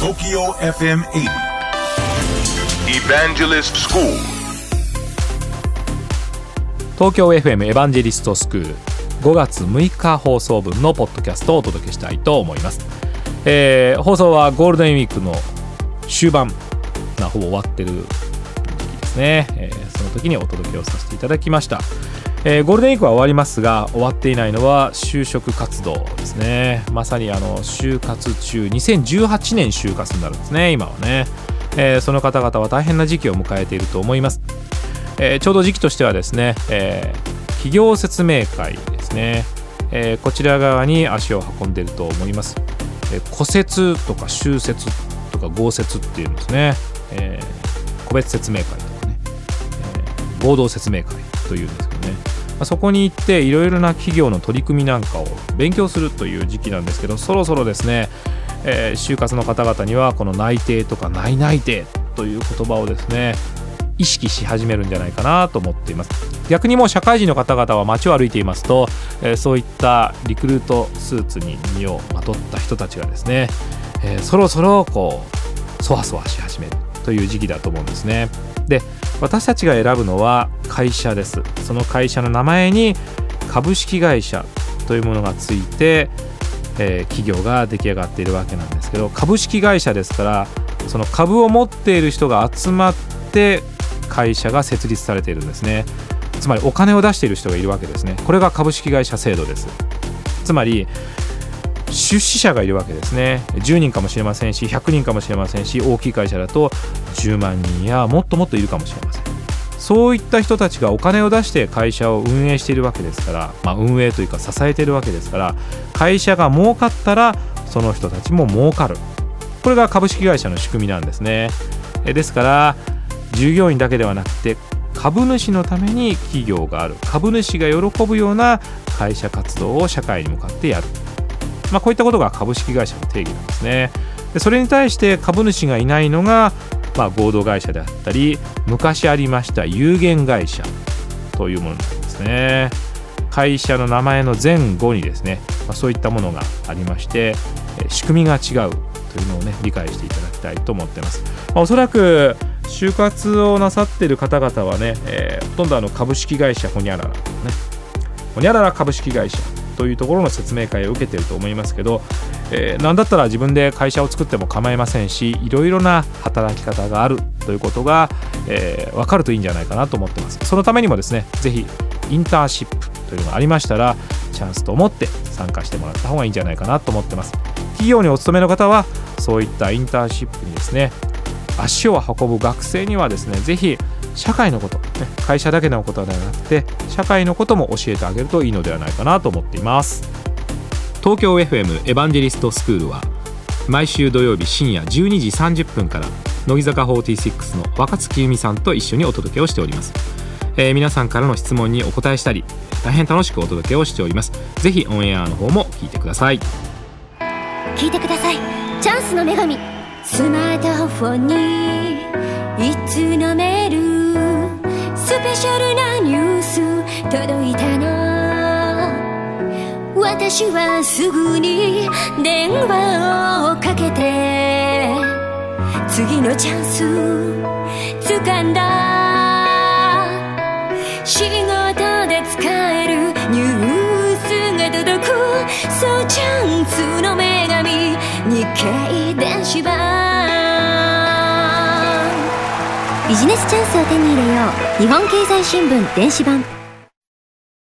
TOKYO FM 80 Evangelist School. 東京 FM エヴァンジェリストスクール5月6日放送分のポッドキャストをお届けしたいと思います、えー放送はゴールデンウィークの終盤なほぼ終わってる時ですね、えーその時にお届けをさせていただきました、えーゴールデンウィークは終わりますが終わっていないのは就職活動ですね。まさにあの就活中2018年就活になるんですね今はね、えーその方々は大変な時期を迎えていると思います。えーちょうど時期としてはですね、え企業説明会ですね、えこちら側に足を運んでいると思います、えー戸説とか修説とか豪説っていうんですね、え個別説明会とかね、え合同説明会というんですけどね、まそこに行っていろいろな企業の取り組みなんかを勉強するという時期なんですけどそろそろですね、えー就活の方々にはこの内定とか内内定という言葉をですね意識し始めるんじゃないかなと思っています。逆にもう社会人の方々は街を歩いていますと、えーそういったリクルートスーツに身をまとった人たちがですね、えーそろそろこうそわそわし始めるという時期だと思うんですね。で私たちが選ぶのは会社です。その会社の名前に株式会社というものがついて、えー企業が出来上がっているわけなんですけど株式会社ですからその株を持っている人が集まって会社が設立されているんですね。つまりお金を出している人がいるわけですね。これが株式会社制度です。つまり出資者がいるわけですね。10人かもしれませんし100人かもしれませんし大きい会社だと10万人やもっともっといるかもしれません。そういった人たちがお金を出して会社を運営しているわけですから、まあ、運営というか支えているわけですから会社が儲かったらその人たちも儲かる。これが株式会社の仕組みなんですね。ですから従業員だけではなくて株主のために企業がある。株主が喜ぶような会社活動を社会に向かってやる、まあ、こういったことが株式会社の定義なんですね。でそれに対して株主がいないのが、まあ、合同会社であったり昔ありました有限会社というものなんですね。会社の名前の前後にですね、まあ、そういったものがありまして仕組みが違うというのをね理解していただきたいと思ってます、まあおそらく就活をなさっている方々はね、えーほとんどあの株式会社ほにゃららねほにゃらら株式会社というところの説明会を受けていると思いますけど、えー、何だったら自分で会社を作っても構いませんしいろいろな働き方があるということが、えー分かるといいんじゃないかなと思ってます。そのためにもですねぜひインターンシップというのがありましたらチャンスと思って参加してもらった方がいいんじゃないかなと思ってます。企業にお勤めの方はそういったインターンシップにですね足を運ぶ学生にはですねぜひ社会のこと、ね、会社だけのことではなくて社会のことも教えてあげるといいのではないかなと思っています。東京 FM エヴァンジェリストスクールは毎週土曜日深夜12時30分から乃木坂46の若月由美さんと一緒にお届けをしております、えー皆さんからの質問にお答えしたり大変楽しくお届けをしております。ぜひオンエアの方も聞いてください。聞いてください。チャンスの女神スマートフォンにいつのメールスペシャルなニュース届いたの私はすぐに電話をかけて次のチャンス掴んだ。仕事で使えるニュースが届く。そうチャンスの女神。日経電子版。ビジネスチャンスを手に入れよう。日本経済新聞電子版。